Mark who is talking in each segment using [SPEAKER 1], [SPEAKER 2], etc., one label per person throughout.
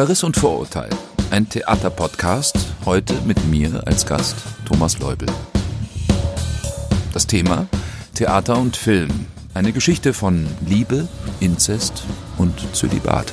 [SPEAKER 1] Verriss und Vorurteil, ein Theaterpodcast, heute mit mir als Gast Thomas Leubel. Das Thema Theater und Film, eine Geschichte von Liebe, Inzest und Zölibat.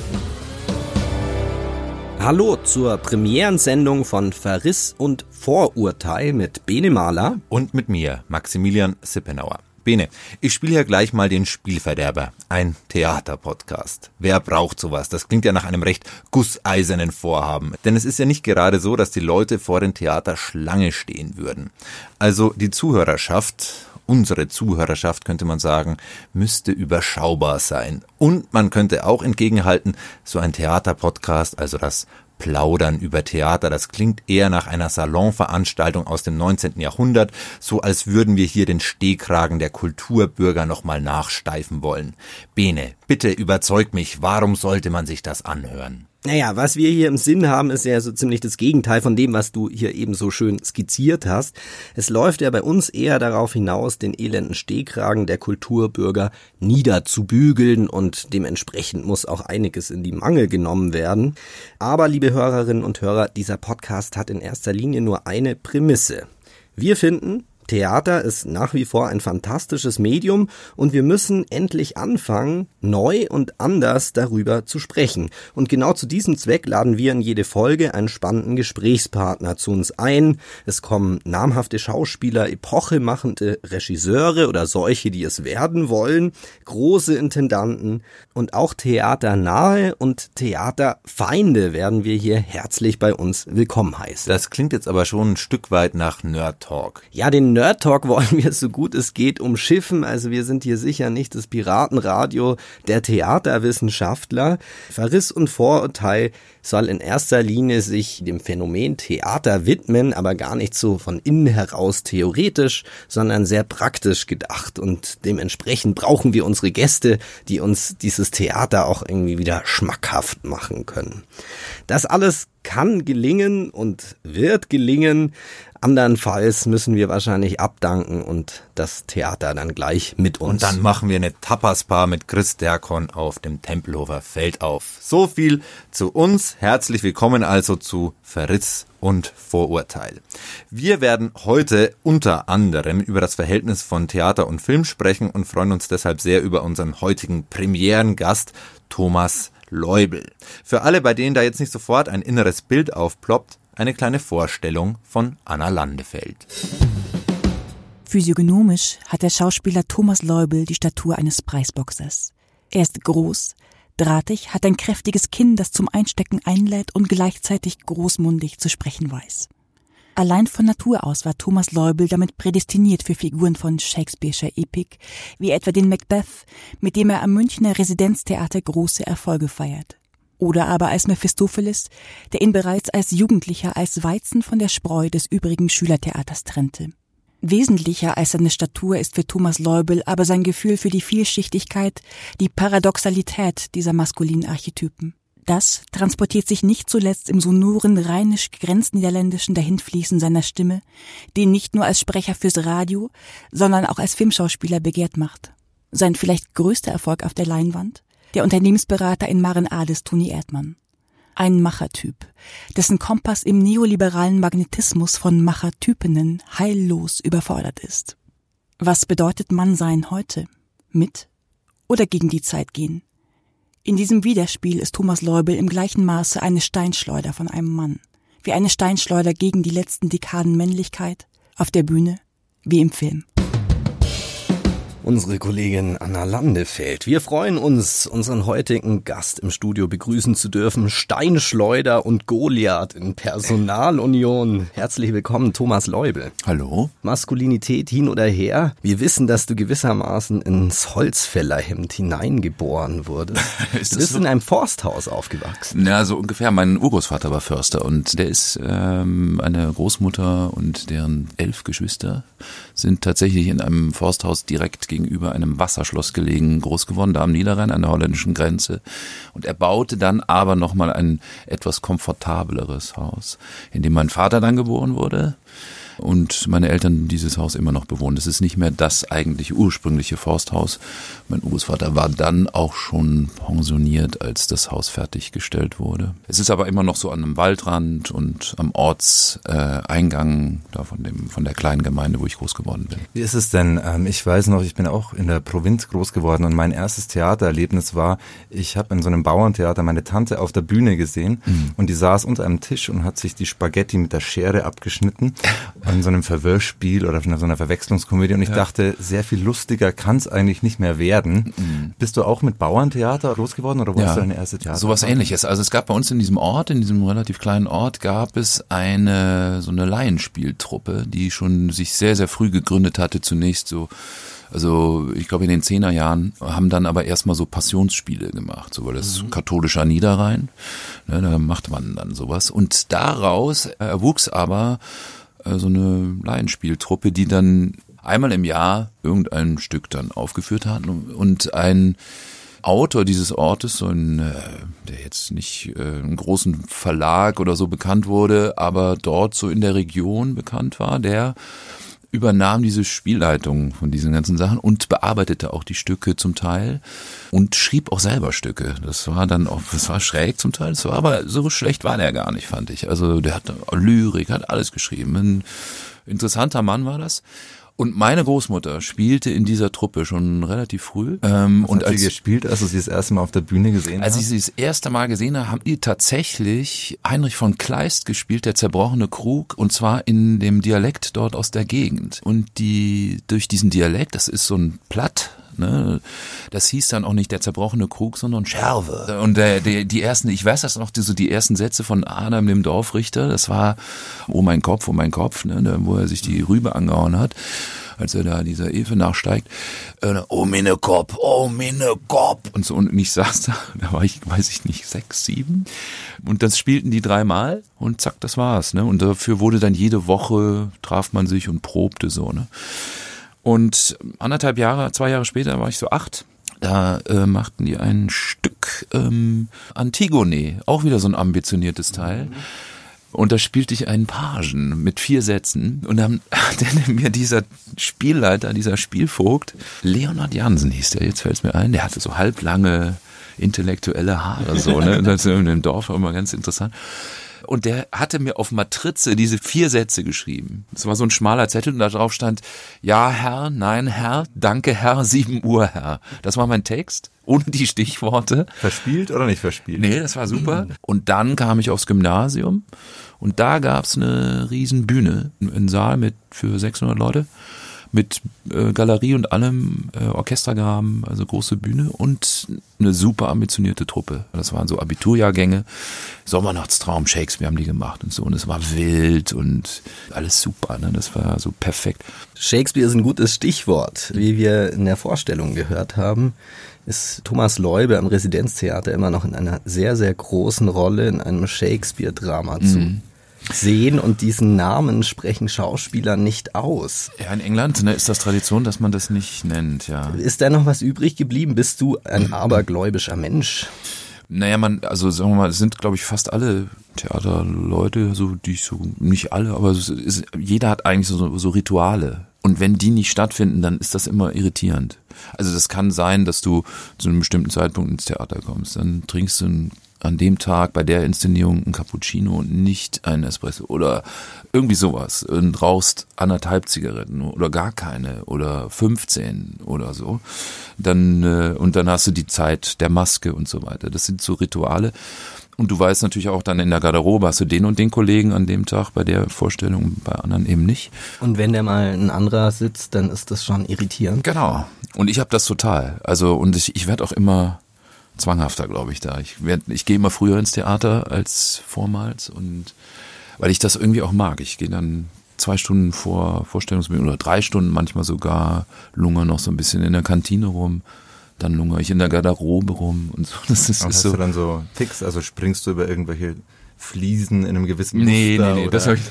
[SPEAKER 2] Hallo zur Premierensendung von Verriss und Vorurteil mit Bene Mahler
[SPEAKER 3] und mit mir, Maximilian Sippenauer. Bene, ich spiele ja gleich mal den Spielverderber, ein Theaterpodcast. Wer braucht sowas? Das klingt ja nach einem recht gusseisernen Vorhaben. Denn es ist ja nicht gerade so, dass die Leute vor den Theater Schlange stehen würden. Also die Zuhörerschaft, unsere Zuhörerschaft könnte man sagen, müsste überschaubar sein. Und man könnte auch entgegenhalten, so ein Theaterpodcast, also das Plaudern über Theater. Das klingt eher nach einer Salonveranstaltung aus dem 19. Jahrhundert, so als würden wir hier den Stehkragen der Kulturbürger nochmal nachsteifen wollen. Bene, bitte überzeug mich, warum sollte man sich das anhören?
[SPEAKER 2] Naja, was wir hier im Sinn haben, ist ja so ziemlich das Gegenteil von dem, was du hier eben so schön skizziert hast. Es läuft ja bei uns eher darauf hinaus, den elenden Stehkragen der Kulturbürger niederzubügeln und dementsprechend muss auch einiges in die Mangel genommen werden. Aber, liebe Hörerinnen und Hörer, dieser Podcast hat in erster Linie nur eine Prämisse. Wir finden, Theater ist nach wie vor ein fantastisches Medium und wir müssen endlich anfangen, neu und anders darüber zu sprechen. Und genau zu diesem Zweck laden wir in jede Folge einen spannenden Gesprächspartner zu uns ein. Es kommen namhafte Schauspieler, epochemachende Regisseure oder solche, die es werden wollen, große Intendanten und auch theaternahe und Theaterfeinde werden wir hier herzlich bei uns willkommen heißen.
[SPEAKER 3] Das klingt jetzt aber schon ein Stück weit nach Nerd Talk.
[SPEAKER 2] Ja, den Nerd Talk wollen wir so gut es geht umschiffen. Also wir sind hier sicher nicht das Piratenradio der Theaterwissenschaftler. Verriss und Vorurteil soll in erster Linie sich dem Phänomen Theater widmen, aber gar nicht so von innen heraus theoretisch, sondern sehr praktisch gedacht. Und dementsprechend brauchen wir unsere Gäste, die uns dieses Theater auch irgendwie wieder schmackhaft machen können. Das alles kann gelingen und wird gelingen. Andernfalls müssen wir wahrscheinlich abdanken und das Theater dann gleich mit uns.
[SPEAKER 3] Und dann machen wir eine Tapasbar mit Chris Derkon auf dem Tempelhofer Feld auf. So viel zu uns. Herzlich willkommen also zu Verriss und Vorurteil. Wir werden heute unter anderem über das Verhältnis von Theater und Film sprechen und freuen uns deshalb sehr über unseren heutigen Premierengast Thomas Leubel. Für alle, bei denen da jetzt nicht sofort ein inneres Bild aufploppt, eine kleine Vorstellung von Anna Landefeld.
[SPEAKER 4] Physiognomisch hat der Schauspieler Thomas Leubel die Statur eines Preisboxers. Er ist groß, drahtig, hat ein kräftiges Kinn, das zum Einstecken einlädt und gleichzeitig großmundig zu sprechen weiß. Allein von Natur aus war Thomas Leubel damit prädestiniert für Figuren von Shakespeare'scher Epik, wie etwa den Macbeth, mit dem er am Münchner Residenztheater große Erfolge feiert. Oder aber als Mephistopheles, der ihn bereits als Jugendlicher als Weizen von der Spreu des übrigen Schülertheaters trennte. Wesentlicher als seine Statur ist für Thomas Leubel aber sein Gefühl für die Vielschichtigkeit, die Paradoxalität dieser maskulinen Archetypen. Das transportiert sich nicht zuletzt im sonoren rheinisch-grenzniederländischen Dahinfließen seiner Stimme, den nicht nur als Sprecher fürs Radio, sondern auch als Filmschauspieler begehrt macht. Sein vielleicht größter Erfolg auf der Leinwand? Der Unternehmensberater in Maren Ades Toni Erdmann. Ein Machertyp, dessen Kompass im neoliberalen Magnetismus von Machertypinnen heillos überfordert ist. Was bedeutet Mannsein heute? Mit oder gegen die Zeit gehen? In diesem Widerspiel ist Thomas Leubel im gleichen Maße eine Steinschleuder von einem Mann, wie eine Steinschleuder gegen die letzten Dekaden Männlichkeit, auf der Bühne wie im Film
[SPEAKER 2] unsere Kollegin Anna Landefeld. Wir freuen uns, unseren heutigen Gast im Studio begrüßen zu dürfen. Steinschleuder und Goliath in Personalunion. Herzlich willkommen, Thomas Leubel.
[SPEAKER 1] Hallo.
[SPEAKER 2] Maskulinität hin oder her. Wir wissen, dass du gewissermaßen ins Holzfällerhemd hineingeboren wurdest. du bist so? in einem Forsthaus aufgewachsen.
[SPEAKER 1] Ja, so ungefähr. Mein Urgroßvater war Förster und der ist ähm, eine Großmutter und deren elf Geschwister sind tatsächlich in einem Forsthaus direkt gegenüber einem Wasserschloss gelegen, groß geworden, da am Niederrhein an der holländischen Grenze. Und er baute dann aber nochmal ein etwas komfortableres Haus, in dem mein Vater dann geboren wurde. Und meine Eltern dieses Haus immer noch bewohnen. Das ist nicht mehr das eigentliche ursprüngliche Forsthaus. Mein Urgroßvater war dann auch schon pensioniert, als das Haus fertiggestellt wurde. Es ist aber immer noch so an einem Waldrand und am Ortseingang da von dem von der kleinen Gemeinde, wo ich groß geworden bin.
[SPEAKER 3] Wie ist es denn? Ähm, ich weiß noch, ich bin auch in der Provinz groß geworden und mein erstes Theatererlebnis war, ich habe in so einem Bauerntheater meine Tante auf der Bühne gesehen mhm. und die saß unter einem Tisch und hat sich die Spaghetti mit der Schere abgeschnitten in so einem Verwirrspiel oder in so einer Verwechslungskomödie und ich ja. dachte, sehr viel lustiger kann es eigentlich nicht mehr werden. Mhm. Bist du auch mit Bauerntheater groß geworden oder wo ja. hast du deine erste Theater?
[SPEAKER 1] Sowas ähnliches. Also es gab bei uns in diesem Ort, in diesem relativ kleinen Ort, gab es eine so eine Laienspieltruppe, die schon sich sehr, sehr früh gegründet hatte, zunächst so also ich glaube in den Zehnerjahren haben dann aber erstmal so Passionsspiele gemacht, so weil das mhm. katholischer Niederrhein, ne, da macht man dann sowas. Und daraus erwuchs aber so eine Laienspieltruppe, die dann einmal im Jahr irgendein Stück dann aufgeführt hat. Und ein Autor dieses Ortes, so ein, äh, der jetzt nicht äh, einen großen Verlag oder so bekannt wurde, aber dort so in der Region bekannt war, der übernahm diese Spielleitung von diesen ganzen Sachen und bearbeitete auch die Stücke zum Teil und schrieb auch selber Stücke. Das war dann auch, das war schräg zum Teil, das war aber so schlecht war der gar nicht, fand ich. Also der hat Lyrik, hat alles geschrieben. Ein interessanter Mann war das. Und meine Großmutter spielte in dieser Truppe schon relativ früh.
[SPEAKER 3] Ähm, Was und als, sie gespielt, als du sie das erste Mal auf der Bühne gesehen
[SPEAKER 1] hast? Als ich sie das erste Mal gesehen habe, haben die tatsächlich Heinrich von Kleist gespielt, der zerbrochene Krug, und zwar in dem Dialekt dort aus der Gegend. Und die durch diesen Dialekt, das ist so ein Platt, Ne? Das hieß dann auch nicht der zerbrochene Krug, sondern Scherve. Und der, der, die ersten, ich weiß das noch, die, so die ersten Sätze von Adam, dem Dorfrichter, das war, oh mein Kopf, oh mein Kopf, ne? wo er sich die Rübe angehauen hat als er da dieser Efe nachsteigt, äh, oh meine Kopf, oh meine Kopf und so und ich saß da, da war ich, weiß ich nicht, sechs, sieben und das spielten die dreimal und zack, das war's, ne? Und dafür wurde dann jede Woche traf man sich und probte so, ne? Und anderthalb Jahre, zwei Jahre später war ich so acht. Da äh, machten die ein Stück ähm, Antigone, auch wieder so ein ambitioniertes Teil. Mhm. Und da spielte ich einen Pagen mit vier Sätzen. Und dann hat mir dieser Spielleiter, dieser Spielvogt, Leonard Jansen hieß der, jetzt fällt es mir ein, der hatte so halblange intellektuelle Haare, so, ne? Das ist in dem Dorf immer ganz interessant und der hatte mir auf Matrize diese vier Sätze geschrieben. Es war so ein schmaler Zettel und da drauf stand, ja Herr, nein Herr, danke Herr, sieben Uhr Herr. Das war mein Text ohne die Stichworte.
[SPEAKER 3] Verspielt oder nicht verspielt?
[SPEAKER 1] Nee, das war super. Und dann kam ich aufs Gymnasium und da gab's eine riesen Bühne, einen Saal mit für 600 Leute mit äh, Galerie und allem, äh, Orchestergraben, also große Bühne und eine super ambitionierte Truppe. Das waren so Abiturjahrgänge, Sommernachtstraum, Shakespeare haben die gemacht und so und es war wild und alles super, ne? das war so perfekt.
[SPEAKER 2] Shakespeare ist ein gutes Stichwort, wie wir in der Vorstellung gehört haben ist Thomas Leube am Residenztheater immer noch in einer sehr, sehr großen Rolle in einem Shakespeare-Drama zu mhm sehen und diesen Namen sprechen Schauspieler nicht aus.
[SPEAKER 1] Ja, in England ne, ist das Tradition, dass man das nicht nennt, ja.
[SPEAKER 2] Ist da noch was übrig geblieben? Bist du ein abergläubischer Mensch?
[SPEAKER 1] Naja, man, also sagen wir mal, es sind, glaube ich, fast alle Theaterleute, so die ich so, nicht alle, aber ist, jeder hat eigentlich so, so Rituale. Und wenn die nicht stattfinden, dann ist das immer irritierend. Also das kann sein, dass du zu einem bestimmten Zeitpunkt ins Theater kommst, dann trinkst du ein an dem Tag bei der Inszenierung ein Cappuccino und nicht ein Espresso oder irgendwie sowas und rauchst anderthalb Zigaretten oder gar keine oder 15 oder so, dann äh, und dann hast du die Zeit der Maske und so weiter. Das sind so Rituale. Und du weißt natürlich auch dann in der Garderobe, hast du den und den Kollegen an dem Tag bei der Vorstellung, bei anderen eben nicht.
[SPEAKER 2] Und wenn der mal ein anderer sitzt, dann ist das schon irritierend.
[SPEAKER 1] Genau. Und ich habe das total. Also und ich, ich werde auch immer zwanghafter, glaube ich, da. Ich, werd, ich gehe immer früher ins Theater als vormals und weil ich das irgendwie auch mag. Ich gehe dann zwei Stunden vor Vorstellungsbeginn oder drei Stunden manchmal sogar, lungere noch so ein bisschen in der Kantine rum, dann lungere ich in der Garderobe rum und so.
[SPEAKER 3] Das ist, ist so. du dann so fix, also springst du über irgendwelche Fliesen in einem gewissen
[SPEAKER 1] Nee,
[SPEAKER 3] Muster?
[SPEAKER 1] nee, nee,
[SPEAKER 3] oder?
[SPEAKER 1] das hab ich,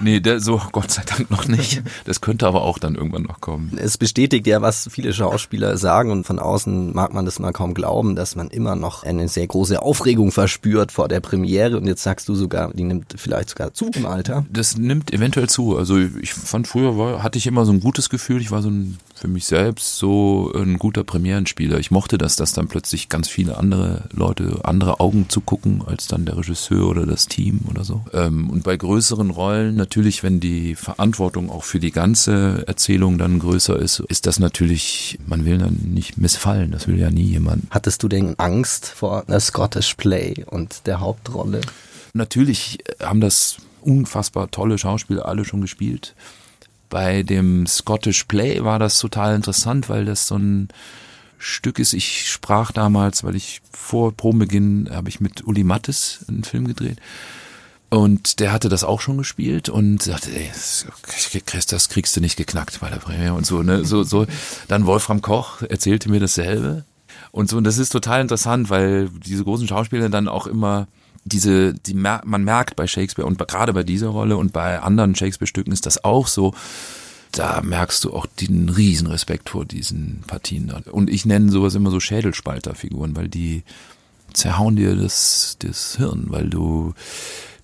[SPEAKER 1] nee, der, so Gott sei Dank noch nicht. Das könnte aber auch dann irgendwann noch kommen.
[SPEAKER 2] Es bestätigt ja, was viele Schauspieler sagen und von außen mag man das mal kaum glauben, dass man immer noch eine sehr große Aufregung verspürt vor der Premiere und jetzt sagst du sogar, die nimmt vielleicht sogar zu im Alter.
[SPEAKER 1] Das nimmt eventuell zu. Also ich fand früher war, hatte ich immer so ein gutes Gefühl. Ich war so ein für mich selbst so ein guter Premierenspieler. Ich mochte das, dass dann plötzlich ganz viele andere Leute andere Augen zugucken als dann der Regisseur oder das Team oder so. Ähm, und bei größeren Rollen natürlich, wenn die Verantwortung auch für die ganze Erzählung dann größer ist, ist das natürlich, man will dann nicht missfallen. Das will ja nie jemand.
[SPEAKER 2] Hattest du denn Angst vor einer Scottish Play und der Hauptrolle?
[SPEAKER 1] Natürlich haben das unfassbar tolle Schauspieler alle schon gespielt. Bei dem Scottish Play war das total interessant, weil das so ein Stück ist. Ich sprach damals, weil ich vor Probenbeginn habe ich mit Uli Mattes einen Film gedreht. Und der hatte das auch schon gespielt und sagte, ey, das kriegst du nicht geknackt bei der Premiere und so, ne, so, so. Dann Wolfram Koch erzählte mir dasselbe. Und so, und das ist total interessant, weil diese großen Schauspieler dann auch immer diese, die man merkt bei Shakespeare und gerade bei dieser Rolle und bei anderen Shakespeare-Stücken ist das auch so. Da merkst du auch den riesen Respekt vor diesen Partien. Und ich nenne sowas immer so Schädelspalterfiguren, weil die zerhauen dir das, das Hirn, weil du,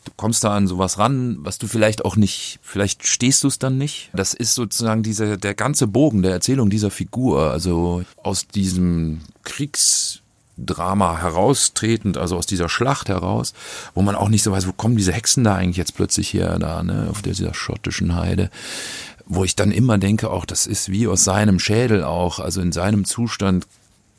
[SPEAKER 1] du kommst da an sowas ran, was du vielleicht auch nicht, vielleicht stehst du es dann nicht. Das ist sozusagen diese, der ganze Bogen der Erzählung dieser Figur, also aus diesem Kriegs, Drama heraustretend, also aus dieser Schlacht heraus, wo man auch nicht so weiß, wo kommen diese Hexen da eigentlich jetzt plötzlich her, da, ne, auf dieser schottischen Heide, wo ich dann immer denke, auch das ist wie aus seinem Schädel auch, also in seinem Zustand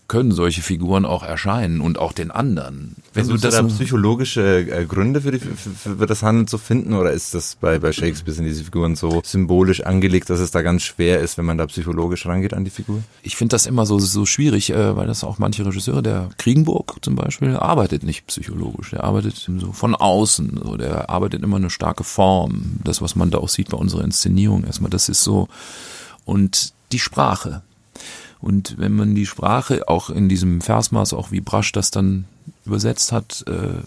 [SPEAKER 1] können solche Figuren auch erscheinen und auch den anderen.
[SPEAKER 3] Wenn du das da psychologische äh, Gründe für, die, für, für das Handeln zu finden oder ist das bei, bei Shakespeare sind diese Figuren so symbolisch angelegt, dass es da ganz schwer ist, wenn man da psychologisch rangeht an die Figur?
[SPEAKER 1] Ich finde das immer so, so schwierig, äh, weil das auch manche Regisseure, der Kriegenburg zum Beispiel, arbeitet nicht psychologisch. Der arbeitet so von außen, so, der arbeitet immer eine starke Form. Das, was man da auch sieht bei unserer Inszenierung erstmal, das ist so. Und die Sprache. Und wenn man die Sprache auch in diesem Versmaß, auch wie Brasch das dann übersetzt hat, äh,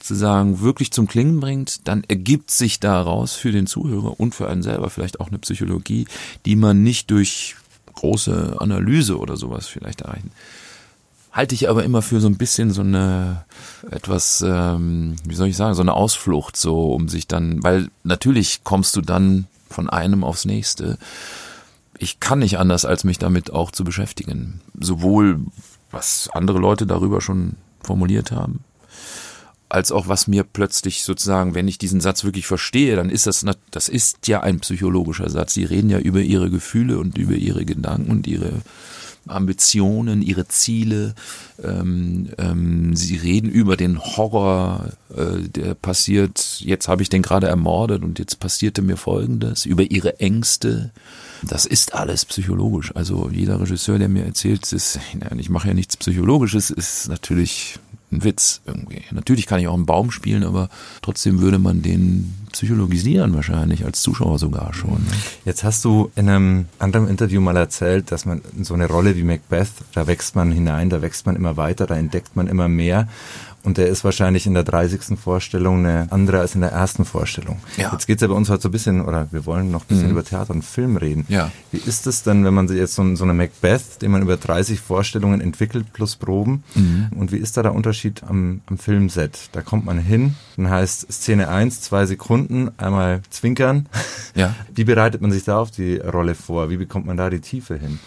[SPEAKER 1] zu sagen, wirklich zum Klingen bringt, dann ergibt sich daraus für den Zuhörer und für einen selber vielleicht auch eine Psychologie, die man nicht durch große Analyse oder sowas vielleicht erreichen. Halte ich aber immer für so ein bisschen so eine etwas, ähm, wie soll ich sagen, so eine Ausflucht, so um sich dann, weil natürlich kommst du dann von einem aufs nächste ich kann nicht anders, als mich damit auch zu beschäftigen. Sowohl was andere Leute darüber schon formuliert haben, als auch was mir plötzlich sozusagen, wenn ich diesen Satz wirklich verstehe, dann ist das, das ist ja ein psychologischer Satz. Sie reden ja über ihre Gefühle und über ihre Gedanken und ihre Ambitionen, ihre Ziele. Ähm, ähm, sie reden über den Horror, äh, der passiert. Jetzt habe ich den gerade ermordet und jetzt passierte mir Folgendes. Über ihre Ängste. Das ist alles psychologisch. Also jeder Regisseur, der mir erzählt, ist, ich mache ja nichts Psychologisches, ist natürlich ein Witz irgendwie. Natürlich kann ich auch einen Baum spielen, aber trotzdem würde man den psychologisieren wahrscheinlich, als Zuschauer sogar schon. Ne?
[SPEAKER 3] Jetzt hast du in einem anderen Interview mal erzählt, dass man in so eine Rolle wie Macbeth, da wächst man hinein, da wächst man immer weiter, da entdeckt man immer mehr. Und der ist wahrscheinlich in der 30. Vorstellung eine andere als in der ersten Vorstellung.
[SPEAKER 1] Ja.
[SPEAKER 3] Jetzt geht's ja bei uns heute so ein bisschen, oder wir wollen noch ein bisschen mhm. über Theater und Film reden.
[SPEAKER 1] Ja.
[SPEAKER 3] Wie ist es denn, wenn man jetzt so, so eine Macbeth, den man über 30 Vorstellungen entwickelt plus Proben? Mhm. Und wie ist da der Unterschied am, am Filmset? Da kommt man hin, dann heißt Szene 1, zwei Sekunden, einmal zwinkern.
[SPEAKER 1] Ja.
[SPEAKER 3] Wie bereitet man sich da auf die Rolle vor? Wie bekommt man da die Tiefe hin?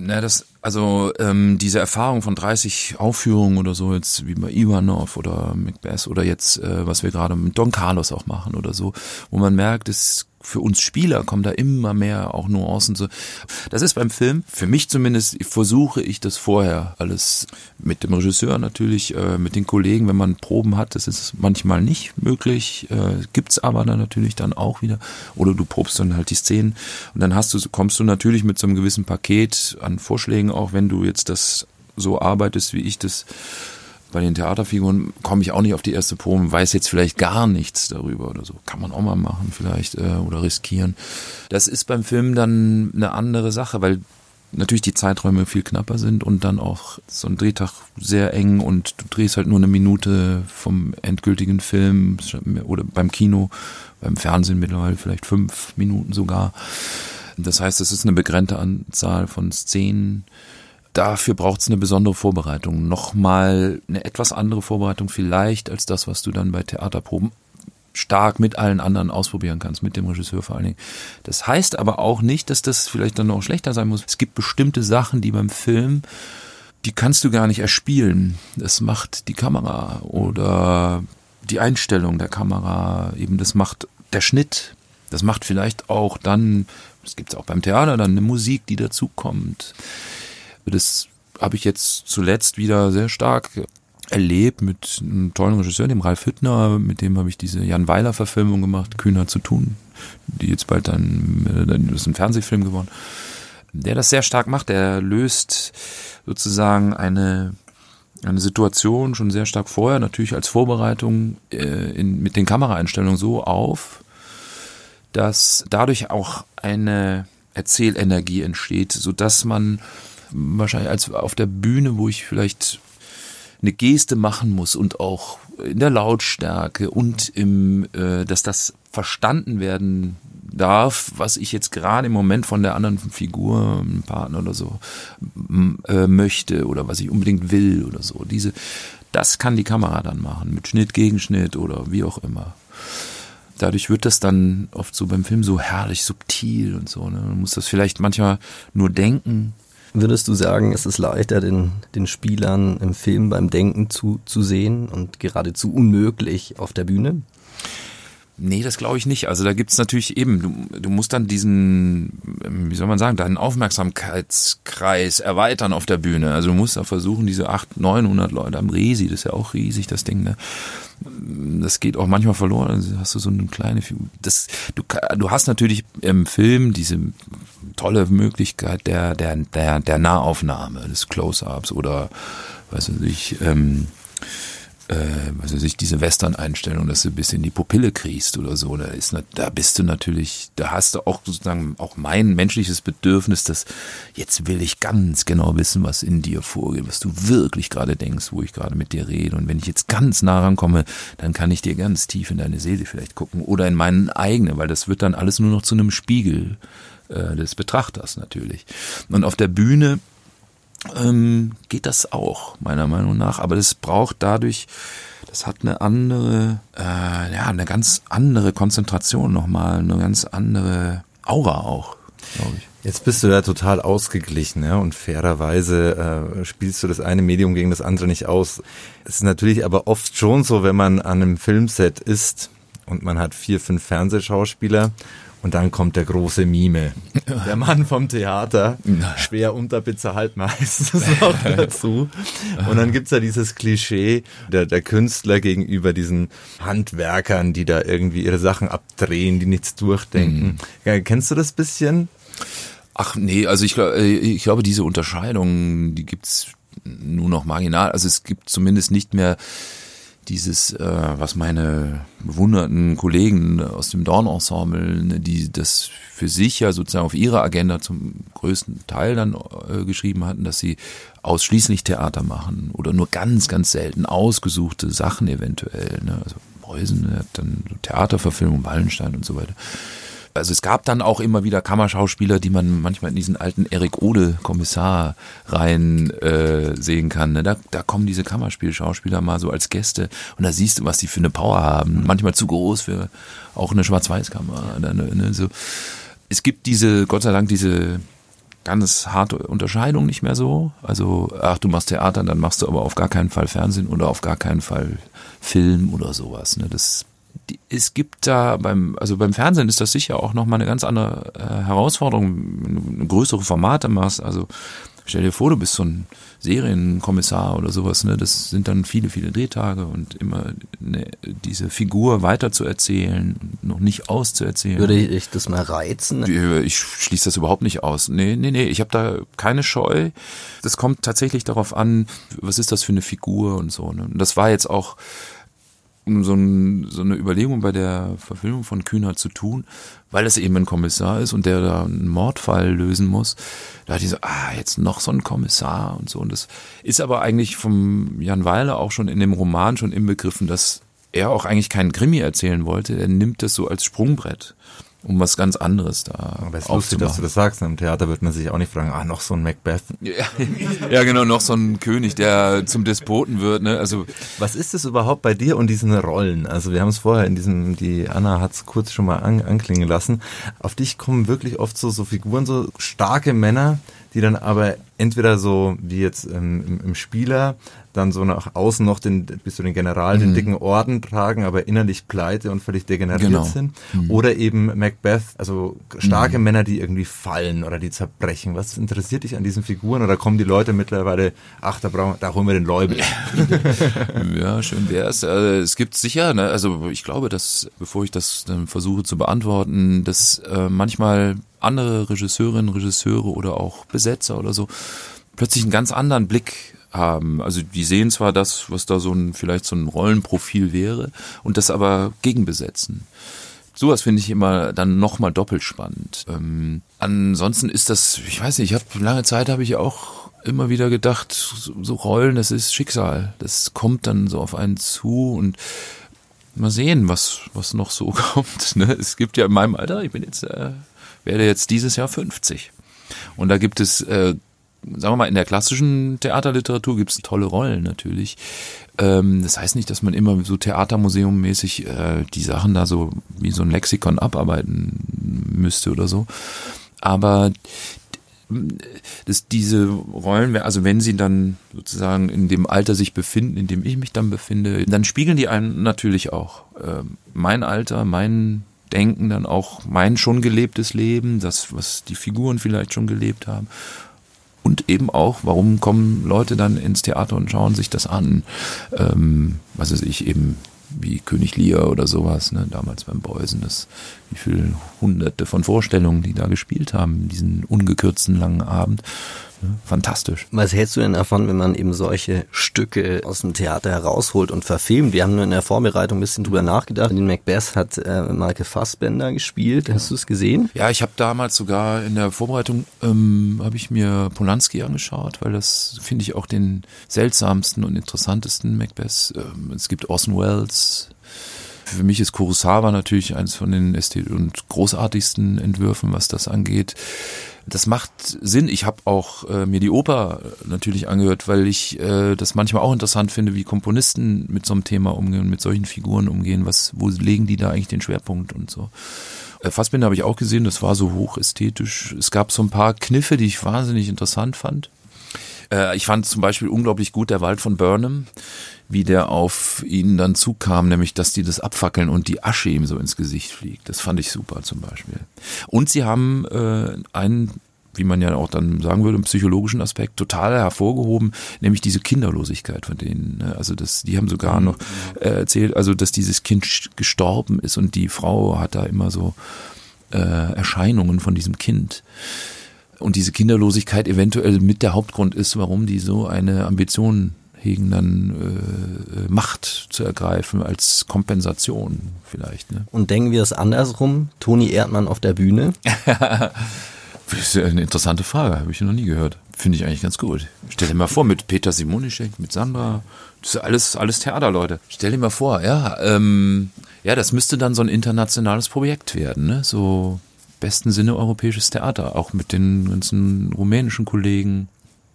[SPEAKER 1] Na, das, also ähm, diese Erfahrung von 30 Aufführungen oder so, jetzt wie bei Ivanov oder Macbeth oder jetzt, äh, was wir gerade mit Don Carlos auch machen oder so, wo man merkt, es für uns Spieler kommen da immer mehr auch Nuancen so. Das ist beim Film, für mich zumindest, versuche ich das vorher alles mit dem Regisseur natürlich, äh, mit den Kollegen, wenn man Proben hat, das ist manchmal nicht möglich, äh, gibt's aber dann natürlich dann auch wieder. Oder du probst dann halt die Szenen und dann hast du, kommst du natürlich mit so einem gewissen Paket an Vorschlägen, auch wenn du jetzt das so arbeitest, wie ich das bei den Theaterfiguren komme ich auch nicht auf die erste Probe, weiß jetzt vielleicht gar nichts darüber oder so. Kann man auch mal machen vielleicht äh, oder riskieren. Das ist beim Film dann eine andere Sache, weil natürlich die Zeiträume viel knapper sind und dann auch so ein Drehtag sehr eng und du drehst halt nur eine Minute vom endgültigen Film oder beim Kino, beim Fernsehen mittlerweile vielleicht fünf Minuten sogar. Das heißt, es ist eine begrenzte Anzahl von Szenen. Dafür braucht es eine besondere Vorbereitung. Nochmal eine etwas andere Vorbereitung vielleicht als das, was du dann bei Theaterproben stark mit allen anderen ausprobieren kannst, mit dem Regisseur vor allen Dingen. Das heißt aber auch nicht, dass das vielleicht dann noch schlechter sein muss. Es gibt bestimmte Sachen, die beim Film, die kannst du gar nicht erspielen. Das macht die Kamera oder die Einstellung der Kamera, eben das macht der Schnitt. Das macht vielleicht auch dann, das gibt es auch beim Theater, dann eine Musik, die dazukommt. Das habe ich jetzt zuletzt wieder sehr stark erlebt mit einem tollen Regisseur, dem Ralf Hüttner, mit dem habe ich diese Jan Weiler Verfilmung gemacht, Kühner zu tun, die jetzt bald dann, das ist ein Fernsehfilm geworden, der das sehr stark macht, der löst sozusagen eine eine Situation schon sehr stark vorher, natürlich als Vorbereitung äh, in, mit den Kameraeinstellungen so auf, dass dadurch auch eine Erzählenergie entsteht, so dass man wahrscheinlich als auf der Bühne, wo ich vielleicht eine Geste machen muss und auch in der Lautstärke und im, äh, dass das verstanden werden darf, was ich jetzt gerade im Moment von der anderen Figur, einem Partner oder so, äh, möchte oder was ich unbedingt will oder so. Diese, das kann die Kamera dann machen, mit Schnitt, Gegenschnitt oder wie auch immer. Dadurch wird das dann oft so beim Film so herrlich subtil und so. Ne? Man muss das vielleicht manchmal nur denken,
[SPEAKER 2] Würdest du sagen, es ist leichter, den, den Spielern im Film beim Denken zu, zu sehen und geradezu unmöglich auf der Bühne?
[SPEAKER 1] Nee, das glaube ich nicht. Also da gibt's natürlich eben, du, du musst dann diesen, wie soll man sagen, deinen Aufmerksamkeitskreis erweitern auf der Bühne. Also du musst da versuchen, diese 800, 900 Leute am Resi, das ist ja auch riesig, das Ding, ne? Das geht auch manchmal verloren. Also hast du so eine kleine Figur. Das, du, du hast natürlich im Film diese tolle Möglichkeit der, der, der, der Nahaufnahme, des Close-Ups oder, weiß ich, ähm, äh, weiß ich, diese Western-Einstellung, dass du ein bisschen die Pupille kriegst oder so, da ist, da bist du natürlich, da hast du auch sozusagen auch mein menschliches Bedürfnis, dass jetzt will ich ganz genau wissen, was in dir vorgeht, was du wirklich gerade denkst, wo ich gerade mit dir rede. Und wenn ich jetzt ganz nah rankomme, dann kann ich dir ganz tief in deine Seele vielleicht gucken oder in meinen eigenen, weil das wird dann alles nur noch zu einem Spiegel äh, des Betrachters natürlich. Und auf der Bühne ähm, geht das auch, meiner Meinung nach. Aber das braucht dadurch, das hat eine andere, äh, ja, eine ganz andere Konzentration nochmal, eine ganz andere Aura auch, glaube ich.
[SPEAKER 3] Jetzt bist du ja total ausgeglichen ja, und fairerweise äh, spielst du das eine Medium gegen das andere nicht aus. Es ist natürlich aber oft schon so, wenn man an einem Filmset ist und man hat vier, fünf Fernsehschauspieler und dann kommt der große Mime. Der Mann vom Theater, schwer unterbezahlt meistens noch dazu. Und dann gibt's ja dieses Klischee der, der Künstler gegenüber diesen Handwerkern, die da irgendwie ihre Sachen abdrehen, die nichts durchdenken. Mhm. Ja, kennst du das bisschen?
[SPEAKER 1] Ach nee, also ich, äh, ich glaube, diese Unterscheidung, die gibt's nur noch marginal. Also es gibt zumindest nicht mehr dieses, äh, was meine bewunderten Kollegen aus dem Dorn-Ensemble, ne, die das für sich ja sozusagen auf ihre Agenda zum größten Teil dann äh, geschrieben hatten, dass sie ausschließlich Theater machen oder nur ganz, ganz selten ausgesuchte Sachen eventuell. Ne? Also Preußen hat dann Theaterverfilmung, Wallenstein und so weiter also es gab dann auch immer wieder Kammerschauspieler, die man manchmal in diesen alten Erik Ode Kommissar rein äh, sehen kann. Ne? Da, da kommen diese Kammerspielschauspieler mal so als Gäste und da siehst du, was die für eine Power haben. Manchmal zu groß für auch eine Schwarz-Weiß-Kamera. Ne, ne, so. Es gibt diese, Gott sei Dank, diese ganz harte Unterscheidung nicht mehr so. Also, ach, du machst Theater, dann machst du aber auf gar keinen Fall Fernsehen oder auf gar keinen Fall Film oder sowas. Ne? Das es gibt da beim, also beim Fernsehen ist das sicher auch nochmal eine ganz andere äh, Herausforderung, wenn du größere Formate machst. Also stell dir vor, du bist so ein Serienkommissar oder sowas, ne? Das sind dann viele, viele Drehtage und immer ne, diese Figur weiter zu erzählen, noch nicht auszuerzählen.
[SPEAKER 2] Würde ich das mal reizen?
[SPEAKER 1] Ich schließe das überhaupt nicht aus. Nee, nee, nee, ich habe da keine Scheu. Das kommt tatsächlich darauf an, was ist das für eine Figur und so. Ne? Und das war jetzt auch so, ein, so eine Überlegung bei der Verfilmung von Kühner zu tun, weil es eben ein Kommissar ist und der da einen Mordfall lösen muss. Da hat die so, ah, jetzt noch so ein Kommissar und so. Und das ist aber eigentlich vom Jan Weiler auch schon in dem Roman schon inbegriffen, dass er auch eigentlich keinen Krimi erzählen wollte. Er nimmt das so als Sprungbrett um was ganz anderes da
[SPEAKER 3] Aber es ist lustig, dass du das sagst. Im Theater wird man sich auch nicht fragen, ah, noch so ein Macbeth.
[SPEAKER 1] Ja, ja, genau, noch so ein König, der zum Despoten wird. Ne? Also
[SPEAKER 3] Was ist es überhaupt bei dir und diesen Rollen? Also wir haben es vorher in diesem, die Anna hat es kurz schon mal an, anklingen lassen. Auf dich kommen wirklich oft so, so Figuren, so starke Männer, die dann aber entweder so wie jetzt ähm, im, im Spieler dann so nach außen noch den, bis zu den General, mhm. den dicken Orden tragen, aber innerlich pleite und völlig degeneriert genau. sind. Mhm. Oder eben Macbeth, also starke mhm. Männer, die irgendwie fallen oder die zerbrechen. Was interessiert dich an diesen Figuren? Oder kommen die Leute mittlerweile, ach, da brauchen, da holen wir den Leubel.
[SPEAKER 1] ja, schön wär's. Also, es gibt sicher, ne, also ich glaube, dass, bevor ich das dann versuche zu beantworten, dass äh, manchmal andere Regisseurinnen, Regisseure oder auch Besetzer oder so plötzlich einen ganz anderen Blick haben. Also die sehen zwar das, was da so ein vielleicht so ein Rollenprofil wäre und das aber gegenbesetzen. Sowas finde ich immer dann nochmal doppelt spannend. Ähm, ansonsten ist das, ich weiß nicht, ich habe lange Zeit habe ich auch immer wieder gedacht, so, Rollen, das ist Schicksal. Das kommt dann so auf einen zu und mal sehen, was, was noch so kommt. Ne? Es gibt ja in meinem Alter, ich bin jetzt, äh, werde jetzt dieses Jahr 50. Und da gibt es äh, sagen wir mal, in der klassischen Theaterliteratur gibt es tolle Rollen natürlich. Ähm, das heißt nicht, dass man immer so Theatermuseum-mäßig äh, die Sachen da so wie so ein Lexikon abarbeiten müsste oder so. Aber dass diese Rollen, also wenn sie dann sozusagen in dem Alter sich befinden, in dem ich mich dann befinde, dann spiegeln die einen natürlich auch. Äh, mein Alter, mein Denken, dann auch mein schon gelebtes Leben, das, was die Figuren vielleicht schon gelebt haben und eben auch, warum kommen Leute dann ins Theater und schauen sich das an? Ähm, was weiß ich, eben wie König Lear oder sowas, ne, damals beim Beusen, das, wie viele hunderte von Vorstellungen, die da gespielt haben, diesen ungekürzten langen Abend. Fantastisch.
[SPEAKER 2] Was hältst du denn davon, wenn man eben solche Stücke aus dem Theater herausholt und verfilmt? Wir haben nur in der Vorbereitung ein bisschen drüber nachgedacht. Den Macbeth hat äh, Michael Fassbender gespielt. Hast du es gesehen?
[SPEAKER 1] Ja, ich habe damals sogar in der Vorbereitung ähm, habe ich mir Polanski angeschaut, weil das finde ich auch den seltsamsten und interessantesten Macbeth. Ähm, es gibt Orson Welles, für mich ist Kurosawa natürlich eines von den ästhetischen und großartigsten Entwürfen, was das angeht das macht Sinn. Ich habe auch äh, mir die Oper natürlich angehört, weil ich äh, das manchmal auch interessant finde, wie Komponisten mit so einem Thema umgehen, mit solchen Figuren umgehen. Was, wo legen die da eigentlich den Schwerpunkt und so? Äh, Fassbinder habe ich auch gesehen, das war so hochästhetisch. Es gab so ein paar Kniffe, die ich wahnsinnig interessant fand. Äh, ich fand zum Beispiel unglaublich gut der Wald von Burnham wie der auf ihn dann zukam, nämlich dass die das abfackeln und die Asche ihm so ins Gesicht fliegt. Das fand ich super zum Beispiel. Und sie haben äh, einen wie man ja auch dann sagen würde, im psychologischen Aspekt total hervorgehoben, nämlich diese Kinderlosigkeit von denen. Ne? Also das, die haben sogar noch äh, erzählt, also dass dieses Kind gestorben ist und die Frau hat da immer so äh, Erscheinungen von diesem Kind. Und diese Kinderlosigkeit eventuell mit der Hauptgrund ist, warum die so eine Ambition hegen, dann äh, äh, Macht zu ergreifen als Kompensation vielleicht. Ne?
[SPEAKER 2] Und denken wir es andersrum? Toni Erdmann auf der Bühne?
[SPEAKER 1] das ist eine interessante Frage, habe ich noch nie gehört. Finde ich eigentlich ganz gut. Stell dir mal vor, mit Peter Simonischek, mit Sandra, das ist alles, alles Theater, Leute. Stell dir mal vor, ja, ähm, ja, das müsste dann so ein internationales Projekt werden, ne? So besten Sinne europäisches Theater, auch mit den ganzen rumänischen Kollegen.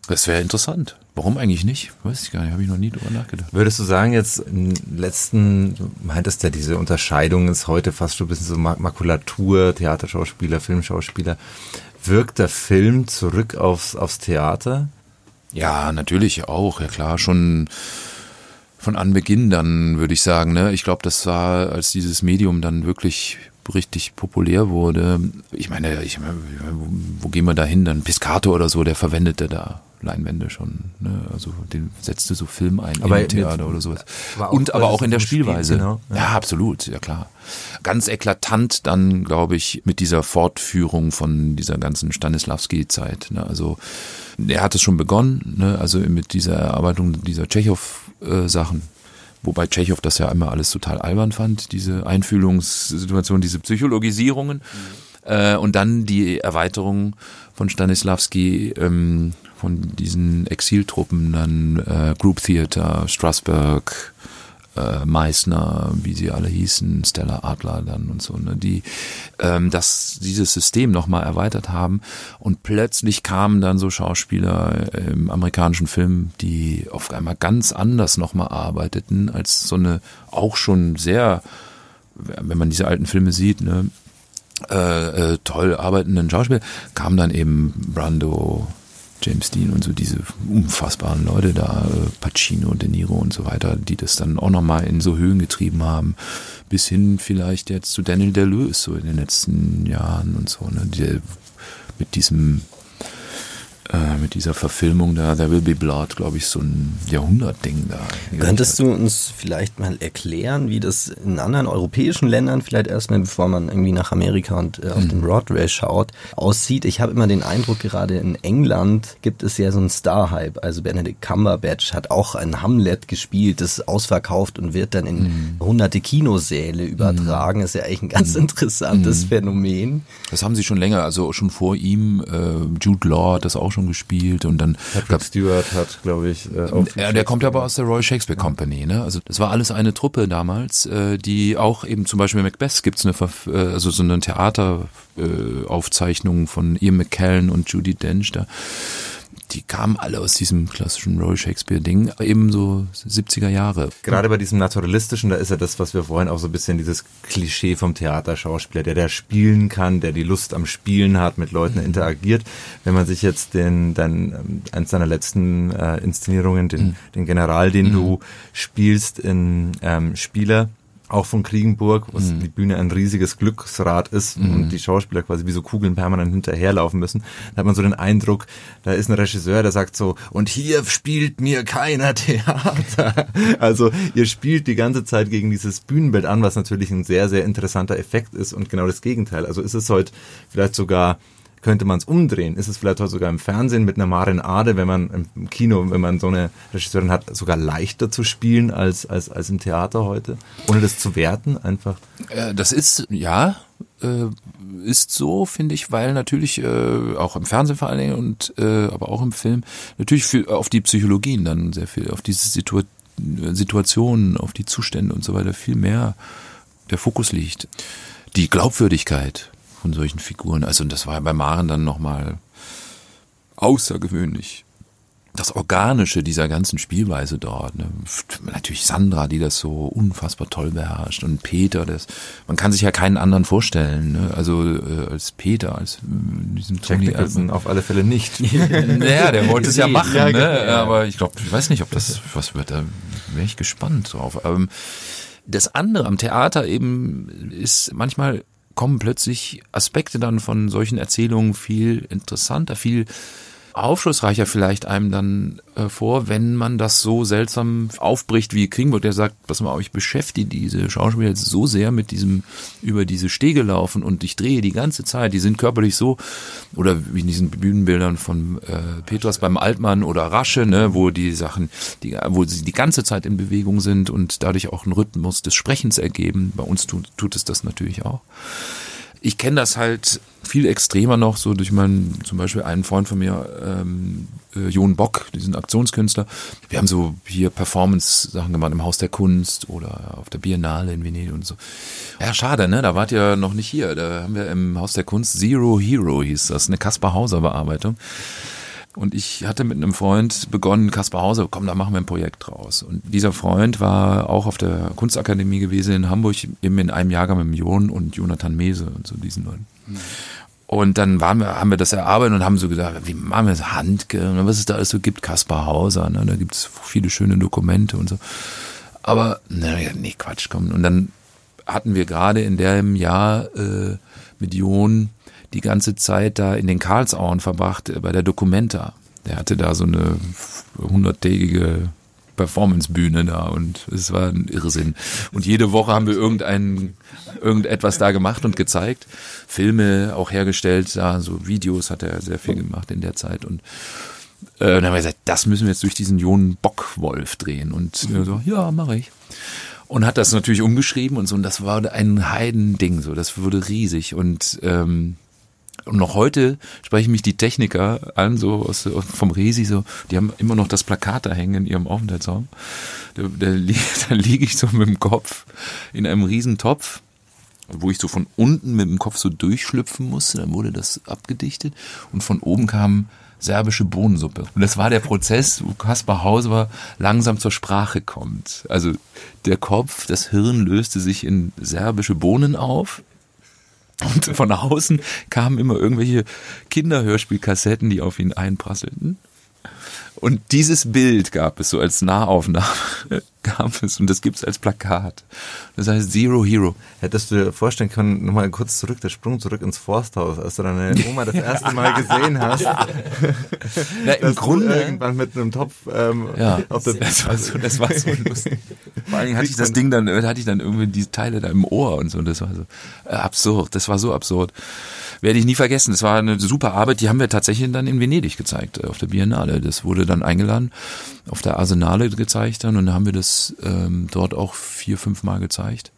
[SPEAKER 1] Das wäre interessant. Warum eigentlich nicht? Weiß ich gar nicht, habe ich noch nie drüber nachgedacht.
[SPEAKER 3] Würdest du sagen, jetzt im letzten, du meintest ja, diese Unterscheidung ist heute fast schon ein bisschen so Makulatur, Theaterschauspieler, Filmschauspieler. Wirkt der Film zurück aufs, aufs Theater?
[SPEAKER 1] Ja, natürlich auch, ja klar, schon von Anbeginn dann, würde ich sagen. Ne? Ich glaube, das war, als dieses Medium dann wirklich richtig populär wurde. Ich meine, ich meine wo, wo gehen wir da hin? Dann Piscato oder so, der verwendete da Leinwände schon. Ne? Also den setzte so Film ein aber im Theater oder sowas. Und aber auch in der Spielweise. Spiel, genau. ja. ja, absolut, ja klar. Ganz eklatant dann, glaube ich, mit dieser Fortführung von dieser ganzen Stanislavski-Zeit. Ne? Also er hat es schon begonnen, ne? also mit dieser Erarbeitung dieser Tschechow-Sachen. wobei Tschechow das ja immer alles total albern fand, diese Einfühlungssituation, diese Psychologisierungen. Mhm. Äh, und dann die Erweiterung von Stanislavski ähm, von diesen Exiltruppen, dann äh, Group Theater, Strasbourg, äh, Meißner, wie sie alle hießen, Stella Adler dann und so, ne, die ähm, das dieses System nochmal erweitert haben. Und plötzlich kamen dann so Schauspieler im amerikanischen Film, die auf einmal ganz anders nochmal arbeiteten als so eine auch schon sehr, wenn man diese alten Filme sieht, ne, äh, äh, toll arbeitenden Schauspieler, kamen dann eben Brando, James Dean und so diese unfassbaren Leute da, äh, Pacino, De Niro und so weiter, die das dann auch nochmal in so Höhen getrieben haben, bis hin vielleicht jetzt zu Daniel Deleuze so in den letzten Jahren und so, ne, die, mit diesem äh, mit dieser Verfilmung da, There Will Be Blood, glaube ich, so ein Jahrhundertding da.
[SPEAKER 2] Könntest du uns vielleicht mal erklären, wie das in anderen europäischen Ländern, vielleicht erstmal bevor man irgendwie nach Amerika und äh, auf mhm. den Broadway schaut, aussieht? Ich habe immer den Eindruck, gerade in England gibt es ja so einen Star-Hype. Also Benedict Cumberbatch hat auch ein Hamlet gespielt, das ausverkauft und wird dann in mhm. hunderte Kinosäle übertragen. Mhm. ist ja eigentlich ein ganz mhm. interessantes mhm. Phänomen.
[SPEAKER 1] Das haben sie schon länger, also schon vor ihm, äh, Jude Law hat das auch schon gespielt und dann
[SPEAKER 3] Patrick Stewart hat, glaube ich, äh, auch
[SPEAKER 1] der kommt aber aus der Royal Shakespeare Company, ne? Also das war alles eine Truppe damals, äh, die auch eben zum Beispiel Macbeth gibt's eine äh, also so eine Theateraufzeichnung äh, von Ian McKellen und Judy Dench da die kamen alle aus diesem klassischen Roy Shakespeare-Ding, eben so 70er Jahre.
[SPEAKER 3] Gerade bei diesem Naturalistischen, da ist ja das, was wir vorhin auch so ein bisschen dieses Klischee vom Theaterschauspieler, der der spielen kann, der die Lust am Spielen hat, mit Leuten mhm. interagiert. Wenn man sich jetzt den, dann ähm, eins deiner letzten äh, Inszenierungen, den, mhm. den General, den mhm. du spielst in ähm, Spieler, auch von Kriegenburg, wo mhm. die Bühne ein riesiges Glücksrad ist mhm. und die Schauspieler quasi wie so Kugeln permanent hinterherlaufen müssen. Da hat man so den Eindruck, da ist ein Regisseur, der sagt so, und hier spielt mir keiner Theater. Also ihr spielt die ganze Zeit gegen dieses Bühnenbild an, was natürlich ein sehr, sehr interessanter Effekt ist und genau das Gegenteil. Also ist es heute vielleicht sogar könnte man es umdrehen? Ist es vielleicht auch sogar im Fernsehen mit einer Marin Ade, wenn man im Kino, wenn man so eine Regisseurin hat, sogar leichter zu spielen als, als, als im Theater heute? Ohne das zu werten, einfach?
[SPEAKER 1] Äh, das ist, ja, äh, ist so, finde ich, weil natürlich äh, auch im Fernsehen vor allen Dingen und aber auch im Film natürlich viel auf die Psychologien dann sehr viel, auf diese Situ Situationen, auf die Zustände und so weiter viel mehr der Fokus liegt. Die Glaubwürdigkeit von solchen Figuren. Also das war bei Maren dann nochmal außergewöhnlich. Das Organische dieser ganzen Spielweise dort. Ne? Natürlich Sandra, die das so unfassbar toll beherrscht. Und Peter, das, man kann sich ja keinen anderen vorstellen. Ne? Also äh, als Peter, als äh,
[SPEAKER 3] diesen Jack Tony Nicholson auf alle Fälle nicht.
[SPEAKER 1] naja, der wollte es ja machen. Ja, ne? ja. Aber ich glaube, ich weiß nicht, ob das was wird. Da wäre ich gespannt drauf. Ähm, das andere am Theater eben ist manchmal kommen plötzlich Aspekte dann von solchen Erzählungen viel interessanter, viel aufschlussreicher vielleicht einem dann äh, vor, wenn man das so seltsam aufbricht wie Kringburg, der sagt, pass mal, ich beschäftige diese Schauspieler jetzt so sehr mit diesem, über diese Stege laufen und ich drehe die ganze Zeit, die sind körperlich so, oder wie in diesen Bühnenbildern von äh, Petras beim Altmann oder Rasche, ne, wo die Sachen, die, wo sie die ganze Zeit in Bewegung sind und dadurch auch einen Rhythmus des Sprechens ergeben. Bei uns tut, tut es das natürlich auch. Ich kenne das halt viel extremer noch, so durch meinen, zum Beispiel einen Freund von mir, ähm, äh, Jon Bock, diesen Aktionskünstler. Wir haben so hier Performance-Sachen gemacht im Haus der Kunst oder auf der Biennale in Venedig und so. Ja, schade, ne? Da wart ihr noch nicht hier. Da haben wir im Haus der Kunst Zero Hero hieß das, eine Kaspar Hauser Bearbeitung. Und ich hatte mit einem Freund begonnen, Kaspar Hauser, komm, da machen wir ein Projekt draus. Und dieser Freund war auch auf der Kunstakademie gewesen in Hamburg, eben in einem Jahrgang mit Jon und Jonathan Mese und so diesen Leuten. Mhm. Und dann waren wir, haben wir das erarbeitet und haben so gedacht, wie machen wir das? Handke, was es da alles so gibt, Kaspar Hauser, ne? da gibt es viele schöne Dokumente und so. Aber, ne, nee, Quatsch, komm. Und dann hatten wir gerade in dem Jahr äh, mit Jon die ganze Zeit da in den Karlsauern verbracht äh, bei der Documenta. Der hatte da so eine hunderttägige Performancebühne da und es war ein Irrsinn. Und jede Woche haben wir irgendein, irgendetwas da gemacht und gezeigt. Filme auch hergestellt, da so Videos hat er sehr viel gemacht in der Zeit und äh, dann haben wir gesagt, das müssen wir jetzt durch diesen Jon Bockwolf drehen und äh, so, ja, mache ich. und hat das natürlich umgeschrieben und so. Und das war ein Heidending, so. Das wurde riesig. Und, ähm, und noch heute sprechen mich die Techniker an, so aus, vom Resi, so, die haben immer noch das Plakat da hängen in ihrem Aufenthaltsraum. Da, da, da liege ich so mit dem Kopf in einem riesen Topf, wo ich so von unten mit dem Kopf so durchschlüpfen musste. Dann wurde das abgedichtet und von oben kam serbische Bohnensuppe. Und das war der Prozess, wo Kaspar Hauser langsam zur Sprache kommt. Also der Kopf, das Hirn löste sich in serbische Bohnen auf. Und von außen kamen immer irgendwelche Kinderhörspielkassetten, die auf ihn einprasselten. Und dieses Bild gab es so als Nahaufnahme, gab es und das gibt es als Plakat. Das heißt Zero Hero.
[SPEAKER 3] Hättest du dir vorstellen können, nochmal kurz zurück, der Sprung zurück ins Forsthaus, als du deine Oma das erste Mal gesehen hast.
[SPEAKER 1] Na, Im Grunde.
[SPEAKER 3] irgendwann mit einem Topf ähm,
[SPEAKER 1] ja, auf der das war, so, das war so lustig. Vor allem hatte ich das Ding dann, hatte ich dann irgendwie die Teile da im Ohr und so. Und das war so äh, absurd. Das war so absurd werde ich nie vergessen. Das war eine super Arbeit, die haben wir tatsächlich dann in Venedig gezeigt, äh, auf der Biennale. Das wurde dann eingeladen, auf der Arsenale gezeigt dann und dann haben wir das ähm, dort auch vier, fünf Mal gezeigt.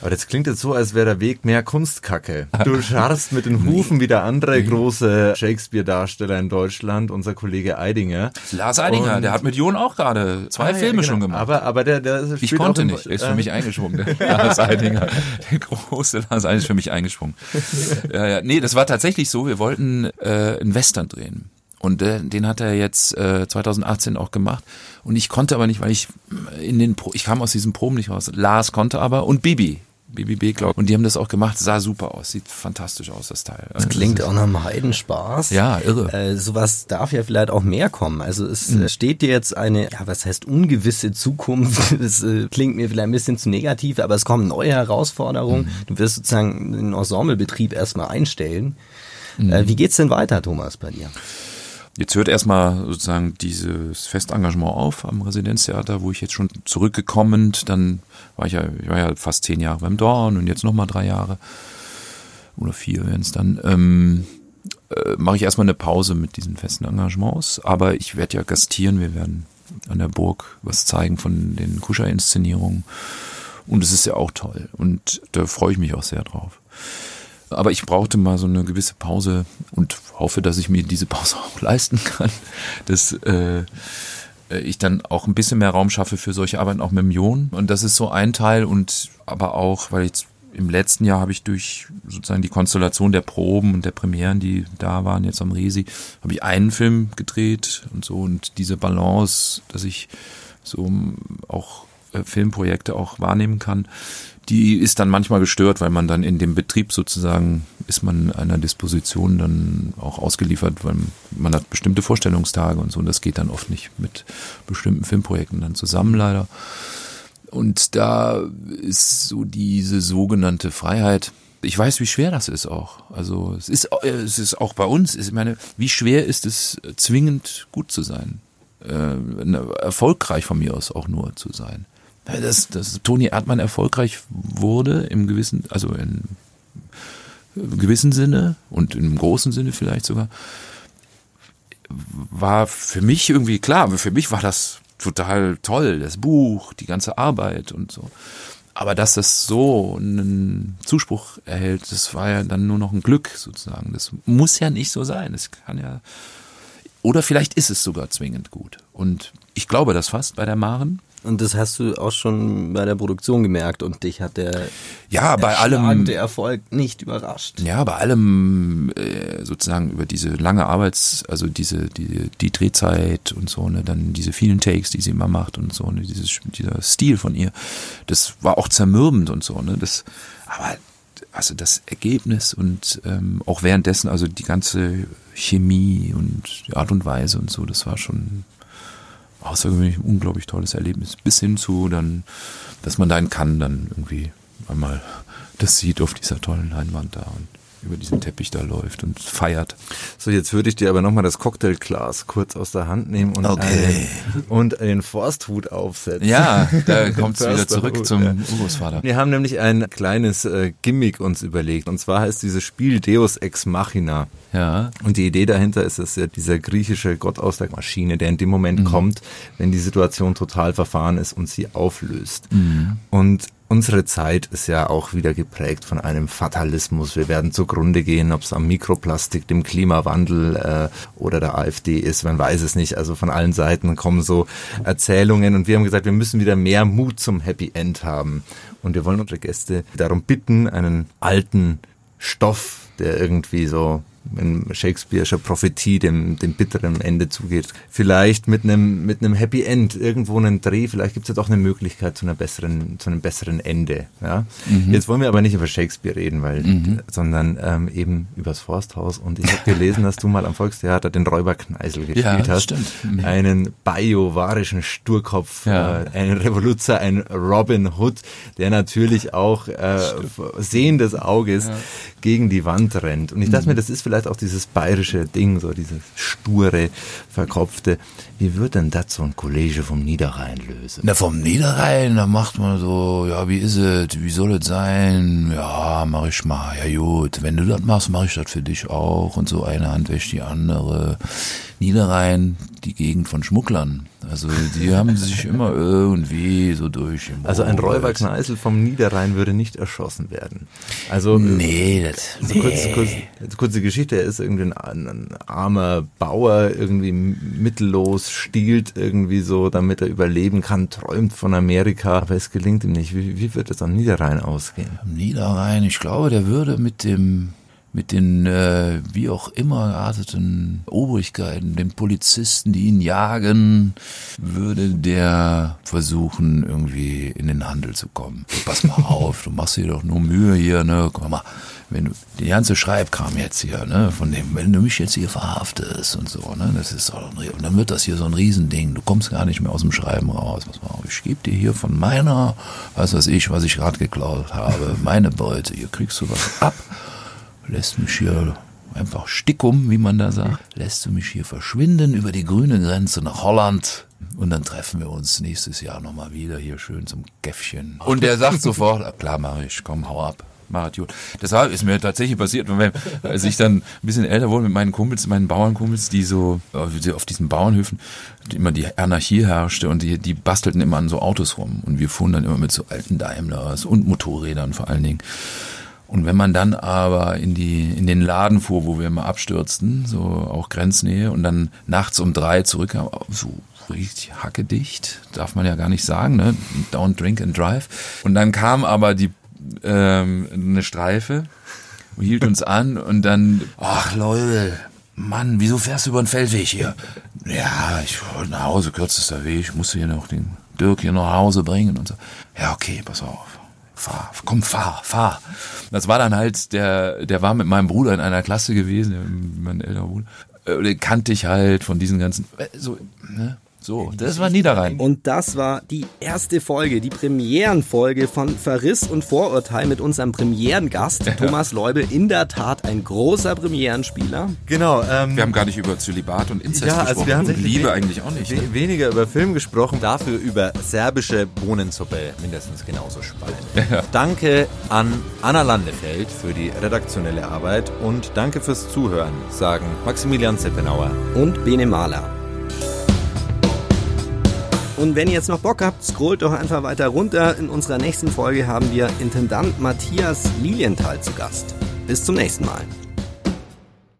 [SPEAKER 3] Aber das klingt jetzt so, als wäre der Weg mehr Kunstkacke. Du scharfst mit den Hufen wie der andere große Shakespeare-Darsteller in Deutschland, unser Kollege Eidinger.
[SPEAKER 1] Lars Eidinger, Und der hat mit Jon auch gerade zwei ah, Filme ja, genau. schon gemacht.
[SPEAKER 3] Aber, aber der, der
[SPEAKER 1] Ich konnte nicht, er ist für mich eingesprungen. Der Lars Eidinger, der große Lars Eidinger ist für mich eingesprungen. ja, ja. Nee, das war tatsächlich so, wir wollten äh, einen Western drehen. Und äh, den hat er jetzt äh, 2018 auch gemacht. Und ich konnte aber nicht, weil ich in den Pro ich kam aus diesem Proben nicht raus. Lars konnte aber und Bibi, BBB, glaube ich. Und die haben das auch gemacht, sah super aus, sieht fantastisch aus, das Teil.
[SPEAKER 2] Das klingt das auch nach einem Heidenspaß.
[SPEAKER 1] Ja, irre.
[SPEAKER 2] Äh, sowas darf ja vielleicht auch mehr kommen. Also es mhm. steht dir jetzt eine, ja, was heißt ungewisse Zukunft? Das äh, klingt mir vielleicht ein bisschen zu negativ, aber es kommen neue Herausforderungen. Mhm. Du wirst sozusagen den Ensemblebetrieb erstmal einstellen. Mhm. Äh, wie geht's denn weiter, Thomas, bei dir?
[SPEAKER 1] Jetzt hört erstmal sozusagen dieses Festengagement auf am Residenztheater, wo ich jetzt schon zurückgekommen, dann war ich ja, ich war ja fast zehn Jahre beim Dorn und jetzt nochmal drei Jahre oder vier werden es dann. Ähm, äh, mache ich erstmal eine Pause mit diesen festen Engagements, aber ich werde ja gastieren, wir werden an der Burg was zeigen von den Kuscher-Inszenierungen und es ist ja auch toll und da freue ich mich auch sehr drauf. Aber ich brauchte mal so eine gewisse Pause und hoffe, dass ich mir diese Pause auch leisten kann, dass äh, ich dann auch ein bisschen mehr Raum schaffe für solche Arbeiten auch mit Jon. Und das ist so ein Teil und aber auch, weil jetzt im letzten Jahr habe ich durch sozusagen die Konstellation der Proben und der Premieren, die da waren jetzt am Resi, habe ich einen Film gedreht und so und diese Balance, dass ich so auch Filmprojekte auch wahrnehmen kann, die ist dann manchmal gestört, weil man dann in dem Betrieb sozusagen ist man einer Disposition dann auch ausgeliefert, weil man hat bestimmte Vorstellungstage und so und das geht dann oft nicht mit bestimmten Filmprojekten dann zusammen leider. Und da ist so diese sogenannte Freiheit. Ich weiß, wie schwer das ist auch. Also es ist, es ist auch bei uns. Ich meine, wie schwer ist es zwingend gut zu sein, äh, erfolgreich von mir aus auch nur zu sein dass, dass Toni Erdmann erfolgreich wurde im gewissen, also in, im gewissen Sinne und im großen Sinne vielleicht sogar, war für mich irgendwie klar, für mich war das total toll, das Buch, die ganze Arbeit und so. Aber dass das so einen Zuspruch erhält, das war ja dann nur noch ein Glück sozusagen. Das muss ja nicht so sein. Das kann ja, oder vielleicht ist es sogar zwingend gut. Und ich glaube das fast bei der Maren.
[SPEAKER 2] Und das hast du auch schon bei der Produktion gemerkt und dich hat der
[SPEAKER 1] ja bei allem
[SPEAKER 2] der Erfolg nicht überrascht.
[SPEAKER 1] Ja, bei allem äh, sozusagen über diese lange Arbeits, also diese die die Drehzeit und so ne, dann diese vielen Takes, die sie immer macht und so ne, dieses dieser Stil von ihr, das war auch zermürbend und so ne, das aber also das Ergebnis und ähm, auch währenddessen also die ganze Chemie und die Art und Weise und so, das war schon außergewöhnlich unglaublich tolles Erlebnis. Bis hin zu dann, dass man da in Cannes dann irgendwie einmal das sieht auf dieser tollen Leinwand da. Und über diesen Teppich da läuft und feiert.
[SPEAKER 3] So, jetzt würde ich dir aber nochmal das Cocktailglas kurz aus der Hand nehmen und,
[SPEAKER 1] Okay.
[SPEAKER 3] einen, und den Forsthut aufsetzen.
[SPEAKER 1] Ja, da kommt es wieder zurück zum
[SPEAKER 3] ja.
[SPEAKER 1] Urgroßvater.
[SPEAKER 3] Wir haben nämlich ein kleines äh, Gimmick uns überlegt. Und zwar heißt dieses Spiel Deus Ex Machina.
[SPEAKER 1] Ja.
[SPEAKER 3] Und die Idee dahinter ist, dass ja dieser griechische Gott aus der Maschine, der in dem Moment kommt, wenn die Situation total verfahren ist und sie auflöst. Und unsere Zeit ist ja auch wieder geprägt von einem Fatalismus. Wir werden zugrunde gehen, ob es am Mikroplastik, dem Klimawandel äh, oder der AfD ist, man weiß es nicht. Also von allen Seiten kommen so Erzählungen und wir haben gesagt, wir müssen wieder mehr Mut zum Happy End haben. Und wir wollen unsere Gäste darum bitten, einen alten Stoff, der irgendwie so in Shakespeare'scher Prophetie dem, dem bitteren Ende zugeht. Vielleicht mit einem, mit einem Happy End, irgendwo einen Dreh, vielleicht gibt es ja doch eine Möglichkeit zu einer besseren, zu einem besseren Ende. Ja? Jetzt wollen wir aber nicht über Shakespeare reden, weil, sondern ähm, eben übers Forsthaus. Und ich habe gelesen, dass du mal am Volkstheater den Räuber Kneisel gespielt
[SPEAKER 1] Ja, das
[SPEAKER 3] hast.
[SPEAKER 1] stimmt. Mhm.
[SPEAKER 3] Einen bajovarischen Sturkopf,
[SPEAKER 1] Ja.
[SPEAKER 3] äh, ein Revoluzer, ein Robin Hood, der natürlich auch äh, sehendes Auges gegen die Wand rennt. Und ich dachte mir, das ist vielleicht auch dieses bayerische Ding, so dieses sture, verkopfte. Wie wird denn das so ein Kollege vom Niederrhein lösen?
[SPEAKER 1] Na, vom Niederrhein, da macht man so, ja, wie ist es, wie soll es sein? Ja, mach ich mal, ja gut. Wenn du das machst, mach ich das für dich auch. Und so eine Hand wäscht die andere. Niederrhein, die Gegend von Schmugglern. Also die haben sich immer irgendwie so durch.
[SPEAKER 3] Also ein Räuber Kneißl vom Niederrhein würde nicht erschossen werden. Also
[SPEAKER 1] Nee, das,
[SPEAKER 3] So kurz, kurz, kurze Geschichte, er ist irgendwie ein, ein armer Bauer, irgendwie mittellos, stiehlt irgendwie so, damit er überleben kann, träumt von Amerika, aber es gelingt ihm nicht. Wie, wie wird es am Niederrhein ausgehen?
[SPEAKER 1] Am Niederrhein, ich glaube, der würde mit dem mit den äh, wie auch immer gearteten Obrigkeiten, den Polizisten, die ihn jagen, würde der versuchen, irgendwie in den Handel zu kommen. Pass mal auf, du machst dir doch nur Mühe hier, ne? Guck mal, wenn du die ganze Schreibkram jetzt hier, ne, von dem, wenn du mich jetzt hier verhaftest und so, ne, das ist doch ein, und dann wird das hier so ein Riesending. Du kommst gar nicht mehr aus dem Schreiben raus. Pass mal auf, ich gebe dir hier von meiner, was weiß ich, was ich gerade geklaut habe, meine Beute. Hier kriegst du was ab lässt mich hier einfach stickum, wie man da sagt, lässt du mich hier verschwinden über die grüne Grenze nach Holland und dann treffen wir uns nächstes Jahr nochmal wieder hier schön zum Käffchen. Und der sagt sofort, "Ah, klar mach ich, komm, hau ab. Mach es gut. Deshalb ist mir tatsächlich passiert, wenn, als ich dann ein bisschen älter wurde mit meinen Kumpels, meinen Bauernkumpels, die so äh, auf diesen Bauernhöfen die immer die Anarchie herrschte und die, die bastelten immer an so Autos rum und wir fuhren dann immer mit so alten Daimlers und Motorrädern vor allen Dingen. Und wenn man dann aber in die in den Laden fuhr, wo wir immer abstürzten, so auch Grenznähe, und dann nachts um drei zurückkam, so richtig hackedicht, darf man ja gar nicht sagen, ne? Don't drink and drive. Und dann kam aber die ähm, eine Streife, hielt uns an und dann, ach Leute, Mann, wieso fährst du über den Feldweg hier? Ja, ich wollte nach Hause, kürzester Weg, ich musste hier noch den Dirk hier nach Hause bringen und so. Ja, okay, pass auf fahr, komm, fahr, fahr. Das war dann halt, der, der war mit meinem Bruder in einer Klasse gewesen, mein älterer Bruder. Äh, Den kannte ich halt von diesen ganzen, äh, so, ne? So, das war Niederrhein.
[SPEAKER 2] Und das war die erste Folge, die Premierenfolge von Verriss und Vorurteil mit unserem Premierengast Thomas Leubel. In der Tat ein großer Premierenspieler.
[SPEAKER 3] Genau. Ähm,
[SPEAKER 1] Wir haben gar nicht über Zölibat und Inzest
[SPEAKER 3] ja,
[SPEAKER 1] gesprochen.
[SPEAKER 3] also wir haben
[SPEAKER 1] und Liebe eigentlich auch nicht.
[SPEAKER 3] we-
[SPEAKER 1] Ne?
[SPEAKER 3] Weniger über Film gesprochen, dafür über serbische Bohnensuppe mindestens genauso spannend. Danke an Anna Landefeld für die redaktionelle Arbeit und danke fürs Zuhören, sagen Maximilian Zeppenauer.
[SPEAKER 2] und Bene Mahler. Und wenn ihr jetzt noch Bock habt, scrollt doch einfach weiter runter. In unserer nächsten Folge haben wir Intendant Matthias Lilienthal zu Gast. Bis zum nächsten Mal.